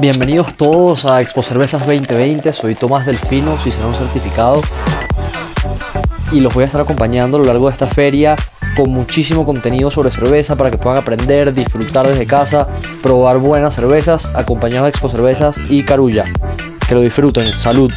Bienvenidos todos a Expo Cervezas 2020, soy Tomás Delfino, un certificado y los voy a estar acompañando a lo largo de esta feria con muchísimo contenido sobre cerveza para que puedan aprender, disfrutar desde casa, probar buenas cervezas acompañados de Expo Cervezas y Carulla. Que lo disfruten, salud.